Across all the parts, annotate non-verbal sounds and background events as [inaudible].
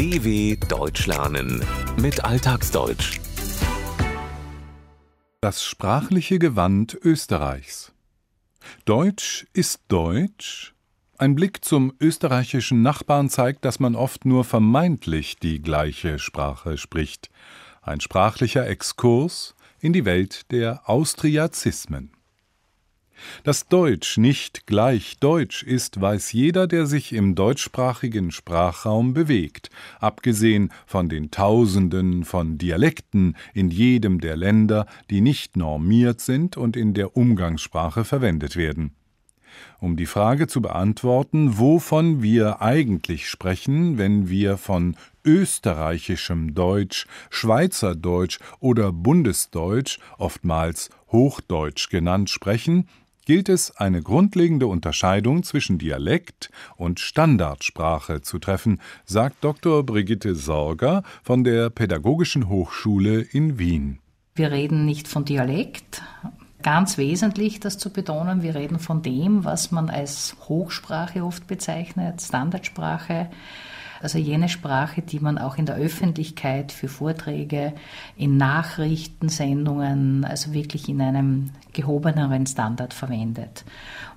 DW Deutsch lernen mit Alltagsdeutsch. Das sprachliche Gewand Österreichs. Deutsch ist Deutsch. Ein Blick zum österreichischen Nachbarn zeigt, dass man oft nur vermeintlich die gleiche Sprache spricht. Ein sprachlicher Exkurs in die Welt der Austriazismen. Dass Deutsch nicht gleich Deutsch ist, weiß jeder, der sich im deutschsprachigen Sprachraum bewegt, abgesehen von den Tausenden von Dialekten in jedem der Länder, die nicht normiert sind und in der Umgangssprache verwendet werden. Um die Frage zu beantworten, wovon wir eigentlich sprechen, wenn wir von österreichischem Deutsch, Schweizerdeutsch oder Bundesdeutsch, oftmals Hochdeutsch genannt, sprechen, gilt es, eine grundlegende Unterscheidung zwischen Dialekt und Standardsprache zu treffen, sagt Dr. Brigitte Sorger von der Pädagogischen Hochschule in Wien. Wir reden nicht von Dialekt. Ganz wesentlich, das zu betonen, wir reden von dem, was man als Hochsprache oft bezeichnet, Standardsprache also jene Sprache, die man auch in der Öffentlichkeit für Vorträge, in Nachrichtensendungen, also wirklich in einem gehobeneren Standard verwendet.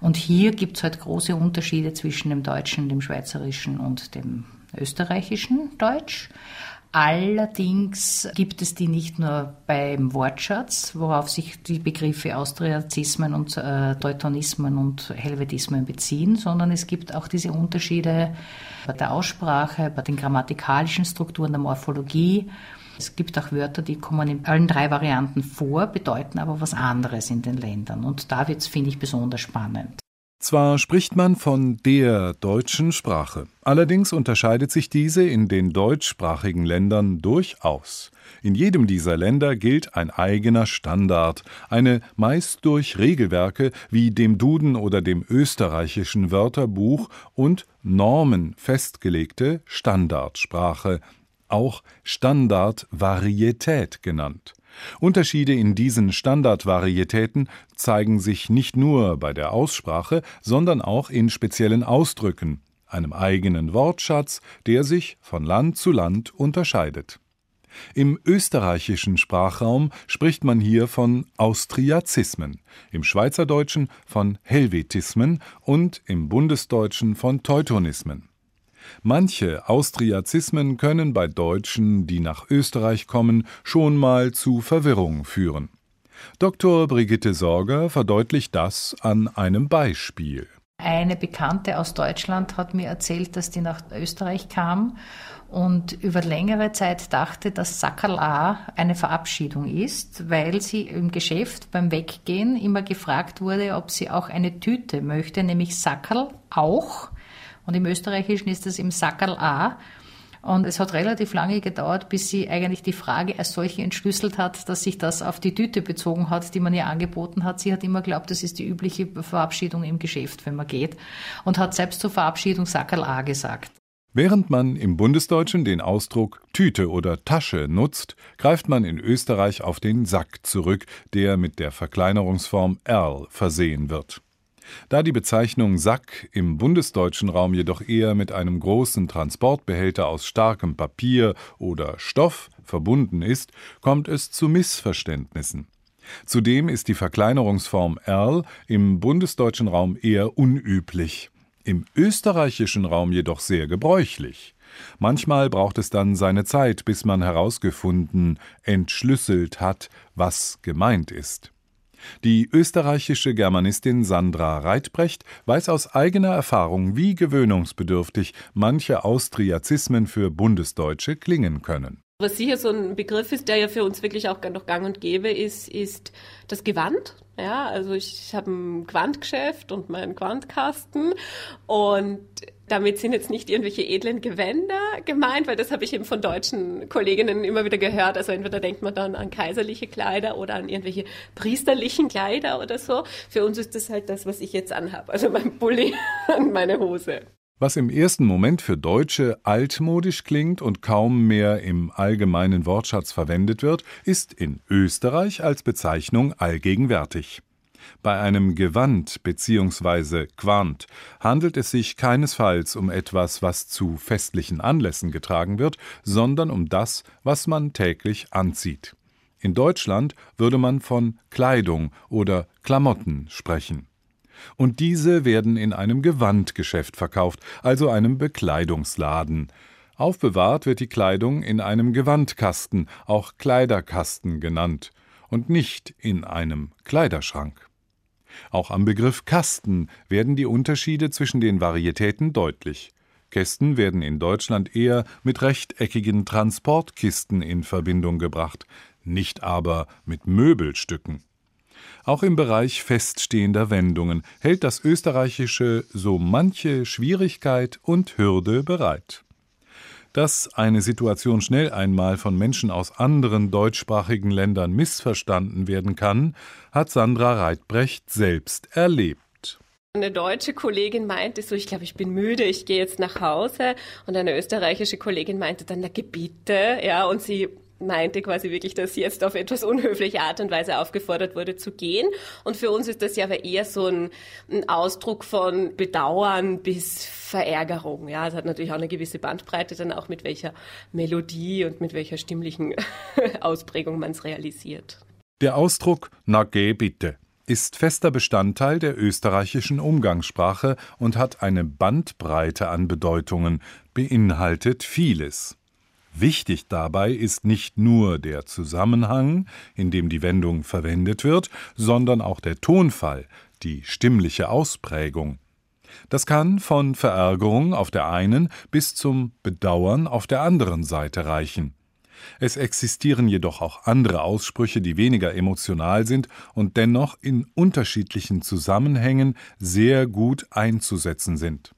Und hier gibt es halt große Unterschiede zwischen dem deutschen, dem schweizerischen und dem österreichischen Deutsch. Allerdings gibt es die nicht nur beim Wortschatz, worauf sich die Begriffe Austriazismen und äh, Teutonismen und Helvetismen beziehen, sondern es gibt auch diese Unterschiede bei der Aussprache, bei den grammatikalischen Strukturen der Morphologie. Es gibt auch Wörter, die kommen in allen drei Varianten vor, bedeuten aber was anderes in den Ländern. Und da wird es, finde ich, besonders spannend. Zwar spricht man von der deutschen Sprache, allerdings unterscheidet sich diese in den deutschsprachigen Ländern durchaus. In jedem dieser Länder gilt ein eigener Standard, eine meist durch Regelwerke wie dem Duden oder dem österreichischen Wörterbuch und Normen festgelegte Standardsprache, auch Standardvarietät genannt. Unterschiede in diesen Standardvarietäten zeigen sich nicht nur bei der Aussprache, sondern auch in speziellen Ausdrücken, einem eigenen Wortschatz, der sich von Land zu Land unterscheidet. Im österreichischen Sprachraum spricht man hier von Austriazismen, im Schweizerdeutschen von Helvetismen und im Bundesdeutschen von Teutonismen. Manche Austriazismen können bei Deutschen, die nach Österreich kommen, schon mal zu Verwirrung führen. Dr. Brigitte Sorger verdeutlicht das an einem Beispiel. Eine Bekannte aus Deutschland hat mir erzählt, dass die nach Österreich kam und über längere Zeit dachte, dass Sackerl A eine Verabschiedung ist, weil sie im Geschäft beim Weggehen immer gefragt wurde, ob sie auch eine Tüte möchte, nämlich Sackerl auch. Und im Österreichischen ist es im Sackerl A. Und es hat relativ lange gedauert, bis sie eigentlich die Frage als solche entschlüsselt hat, dass sich das auf die Tüte bezogen hat, die man ihr angeboten hat. Sie hat immer geglaubt, das ist die übliche Verabschiedung im Geschäft, wenn man geht. Und hat selbst zur Verabschiedung Sackerl A gesagt. Während man im Bundesdeutschen den Ausdruck Tüte oder Tasche nutzt, greift man in Österreich auf den Sack zurück, der mit der Verkleinerungsform Erl versehen wird. Da die Bezeichnung Sack im bundesdeutschen Raum jedoch eher mit einem großen Transportbehälter aus starkem Papier oder Stoff verbunden ist, kommt es zu Missverständnissen. Zudem ist die Verkleinerungsform Erl im bundesdeutschen Raum eher unüblich, im österreichischen Raum jedoch sehr gebräuchlich. Manchmal braucht es dann seine Zeit, bis man herausgefunden, entschlüsselt hat, was gemeint ist. Die österreichische Germanistin Sandra Reitbrecht weiß aus eigener Erfahrung, wie gewöhnungsbedürftig manche Austriazismen für Bundesdeutsche klingen können. Was sicher so ein Begriff ist, der ja für uns wirklich auch noch gang und gäbe ist, ist das Gewand. Ja, also ich habe ein Quantgeschäft und meinen Quantkasten und damit sind jetzt nicht irgendwelche edlen Gewänder gemeint, weil das habe ich eben von deutschen Kolleginnen immer wieder gehört. Also entweder denkt man dann an kaiserliche Kleider oder an irgendwelche priesterlichen Kleider oder so. Für uns ist das halt das, was ich jetzt anhabe. Also mein Pulli [laughs] und meine Hose. Was im ersten Moment für Deutsche altmodisch klingt und kaum mehr im allgemeinen Wortschatz verwendet wird, ist in Österreich als Bezeichnung allgegenwärtig. Bei einem Gewand bzw. Quant handelt es sich keinesfalls um etwas, was zu festlichen Anlässen getragen wird, sondern um das, was man täglich anzieht. In Deutschland würde man von Kleidung oder Klamotten sprechen. Und diese werden in einem Gewandgeschäft verkauft, also einem Bekleidungsladen. Aufbewahrt wird die Kleidung in einem Gewandkasten, auch Kleiderkasten genannt, und nicht in einem Kleiderschrank. Auch am Begriff Kasten werden die Unterschiede zwischen den Varietäten deutlich. Kästen werden in Deutschland eher mit rechteckigen Transportkisten in Verbindung gebracht, nicht aber mit Möbelstücken. Auch im Bereich feststehender Wendungen hält das Österreichische so manche Schwierigkeit und Hürde bereit. Dass eine Situation schnell einmal von Menschen aus anderen deutschsprachigen Ländern missverstanden werden kann, hat Sandra Reitbrecht selbst erlebt. Eine deutsche Kollegin meinte so, ich glaube, ich bin müde, ich gehe jetzt nach Hause. Und eine österreichische Kollegin meinte dann, na Gebiete, ja, und sie meinte quasi wirklich, dass sie jetzt auf etwas unhöfliche Art und Weise aufgefordert wurde zu gehen. Und für uns ist das ja aber eher so ein, ein Ausdruck von Bedauern bis Verärgerung. Ja, es hat natürlich auch eine gewisse Bandbreite dann auch mit welcher Melodie und mit welcher stimmlichen [laughs] Ausprägung man es realisiert. Der Ausdruck Na geh bitte ist fester Bestandteil der österreichischen Umgangssprache und hat eine Bandbreite an Bedeutungen, beinhaltet vieles. Wichtig dabei ist nicht nur der Zusammenhang, in dem die Wendung verwendet wird, sondern auch der Tonfall, die stimmliche Ausprägung. Das kann von Verärgerung auf der einen bis zum Bedauern auf der anderen Seite reichen. Es existieren jedoch auch andere Aussprüche, die weniger emotional sind und dennoch in unterschiedlichen Zusammenhängen sehr gut einzusetzen sind.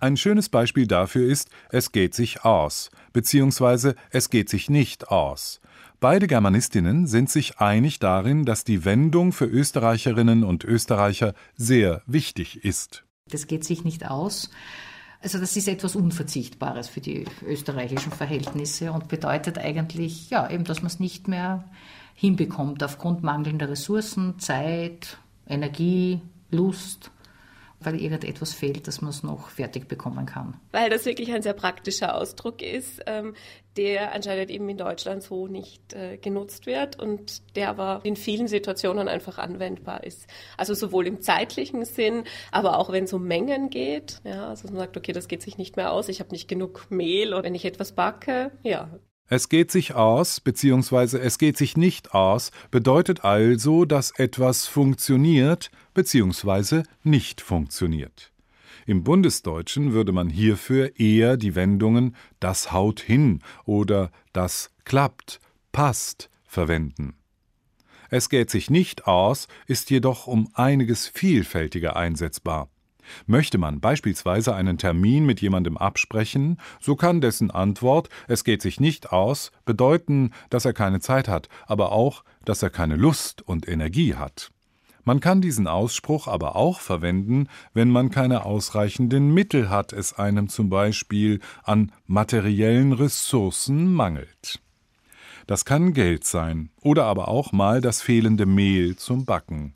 Ein schönes Beispiel dafür ist es geht sich aus, beziehungsweise es geht sich nicht aus. Beide Germanistinnen sind sich einig darin, dass die Wendung für Österreicherinnen und Österreicher sehr wichtig ist. Das geht sich nicht aus. Also das ist etwas Unverzichtbares für die österreichischen Verhältnisse und bedeutet eigentlich, ja, eben, dass man es nicht mehr hinbekommt aufgrund mangelnder Ressourcen, Zeit, Energie, Lust weil irgendetwas fehlt, dass man es noch fertig bekommen kann. Weil das wirklich ein sehr praktischer Ausdruck ist, ähm, der anscheinend eben in Deutschland so nicht äh, genutzt wird und der aber in vielen Situationen einfach anwendbar ist. Also sowohl im zeitlichen Sinn, aber auch wenn es um Mengen geht. Ja, also man sagt, okay, das geht sich nicht mehr aus, ich habe nicht genug Mehl oder wenn ich etwas backe, ja, es geht sich aus bzw. es geht sich nicht aus bedeutet also, dass etwas funktioniert bzw. nicht funktioniert. Im Bundesdeutschen würde man hierfür eher die Wendungen das haut hin oder das klappt, passt verwenden. Es geht sich nicht aus ist jedoch um einiges vielfältiger einsetzbar. Möchte man beispielsweise einen Termin mit jemandem absprechen, so kann dessen Antwort es geht sich nicht aus bedeuten, dass er keine Zeit hat, aber auch, dass er keine Lust und Energie hat. Man kann diesen Ausspruch aber auch verwenden, wenn man keine ausreichenden Mittel hat, es einem zum Beispiel an materiellen Ressourcen mangelt. Das kann Geld sein oder aber auch mal das fehlende Mehl zum Backen.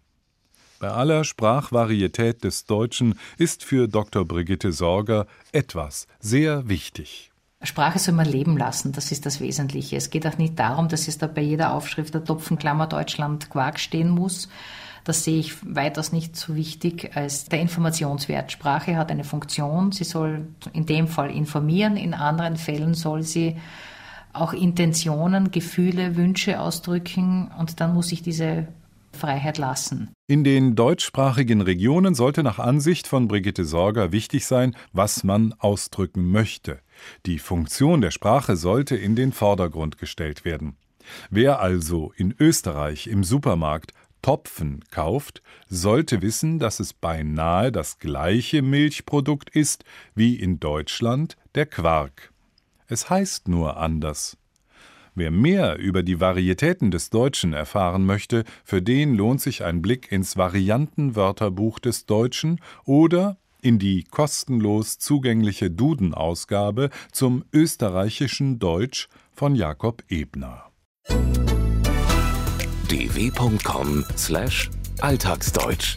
Bei aller Sprachvarietät des Deutschen ist für Dr. Brigitte Sorger etwas sehr wichtig. Sprache soll man leben lassen, das ist das Wesentliche. Es geht auch nicht darum, dass es da bei jeder Aufschrift der Topfenklammer Deutschland Quark stehen muss. Das sehe ich weitaus nicht so wichtig als der Informationswert. Sprache hat eine Funktion, sie soll in dem Fall informieren, in anderen Fällen soll sie auch Intentionen, Gefühle, Wünsche ausdrücken und dann muss ich diese Freiheit lassen. In den deutschsprachigen Regionen sollte nach Ansicht von Brigitte Sorger wichtig sein, was man ausdrücken möchte. Die Funktion der Sprache sollte in den Vordergrund gestellt werden. Wer also in Österreich im Supermarkt Topfen kauft, sollte wissen, dass es beinahe das gleiche Milchprodukt ist wie in Deutschland der Quark. Es heißt nur anders. Wer mehr über die Varietäten des Deutschen erfahren möchte, für den lohnt sich ein Blick ins Variantenwörterbuch des Deutschen oder in die kostenlos zugängliche Duden-Ausgabe zum österreichischen Deutsch von Jakob Ebner. dw.com/langsame Alltagsdeutsch